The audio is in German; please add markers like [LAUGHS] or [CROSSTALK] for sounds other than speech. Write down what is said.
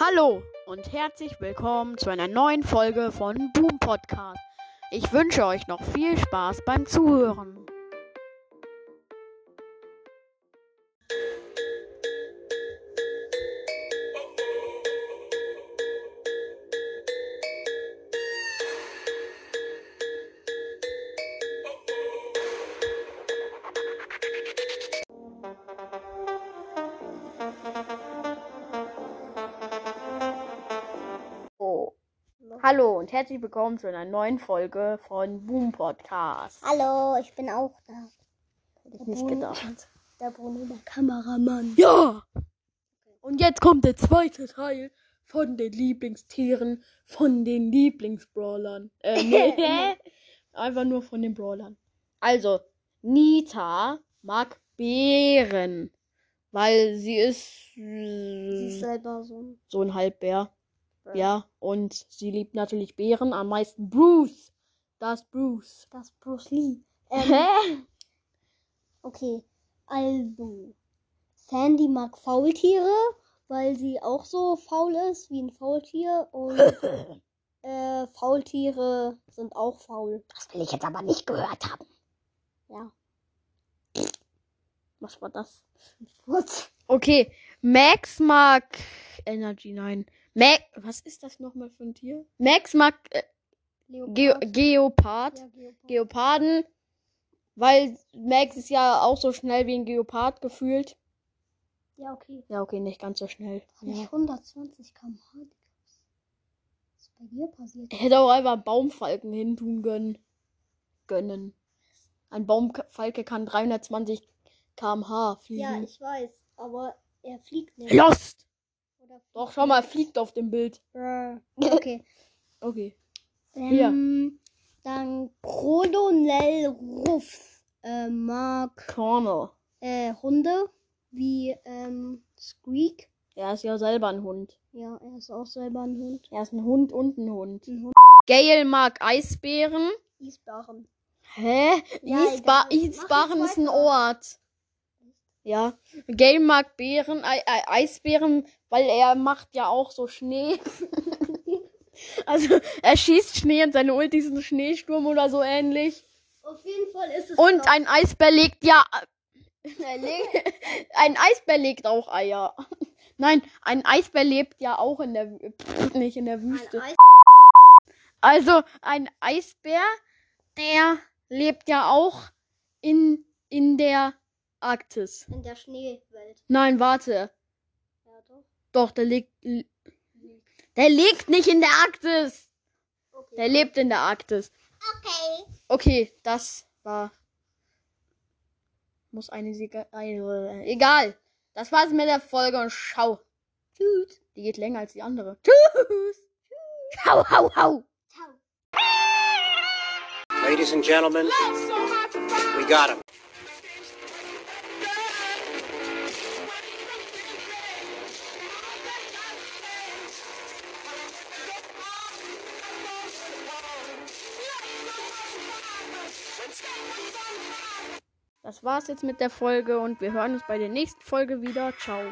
Hallo und herzlich willkommen zu einer neuen Folge von Boom Podcast. Ich wünsche euch noch viel Spaß beim Zuhören. Hallo und herzlich willkommen zu einer neuen Folge von Boom Podcast. Hallo, ich bin auch da. Hätte ich nicht gedacht. Der Bruno, der Kameramann. Ja! Und jetzt kommt der zweite Teil von den Lieblingstieren, von den Lieblingsbrawlern. Äh, nee, [LAUGHS] einfach nur von den Brawlern. Also, Nita mag Bären, weil sie ist, Sie ist selber so ein. so ein Halbbär. Ja, und sie liebt natürlich Bären, am meisten Bruce. Das Bruce. Das Bruce Lee. [LAUGHS] Ähm, Hä? okay, also. Sandy mag Faultiere, weil sie auch so faul ist wie ein Faultier. Und [COUGHS] äh, Faultiere sind auch faul. Das will ich jetzt aber nicht gehört haben. Ja. [COUGHS] Was war das? [LAUGHS] Okay, Max mag Energy, nein. Max, was ist das nochmal für ein Tier? Max mag äh, Ge. Geopard. Ja, Geopard. Geoparden, weil Max ist ja auch so schnell wie ein Geopard gefühlt. ja, okay. Ja, okay, nicht ganz so schnell. Habe ich Ja. 120 km/h. Was ist bei dir passiert? Ich hätte auch einfach einen Baumfalken hintun gönnen. Gönnen. Ein Baumfalke kann 320 km/h fliegen. Ja, ich weiß, aber er fliegt nicht. Lost! Doch, schau mal, fliegt auf dem Bild. Äh, Okay. [LAUGHS] Okay. Ähm, dann Colonel Ruff äh, mag Cornel. äh, Hunde wie ähm, Squeak. Er ist ja selber ein Hund. Ja, er ist auch selber ein Hund. Er ist ein Hund und ein Hund. Ein Hund. Gail mag Eisbären. Isbären. Hä? Ja, Isba egal. Mach Isbaren jetzt ist ein. Ort. Ja. Gail mag Bären, Ei Ei Eisbären, weil er macht ja auch so Schnee. [LAUGHS] also er schießt Schnee und seine Ulti ist ein Schneesturm oder so ähnlich. Auf jeden Fall ist es. Und ein Eisbär legt ja. Legt, ein Eisbär legt auch Eier. Nein, ein Eisbär lebt ja auch in der Pff, nicht in der Wüste. ein Also ein Eisbär, der lebt ja auch in, in der Arktis. in der Schneewelt. Nein, warte. Ja, doch. Doch, der lebt. Der lebt nicht in der Arktis. Okay. Der lebt in der Arktis. Okay. Okay, das war. Muss eine Sieger. Egal. Das war's mit der Folge und schau. Tschüss. Die geht länger als die andere. Tschüss. Hau, hau, hau. Ciao. Ladies and gentlemen, we got him. Das war's jetzt mit der Folge und wir hören uns bei der nächsten Folge wieder. Ciao.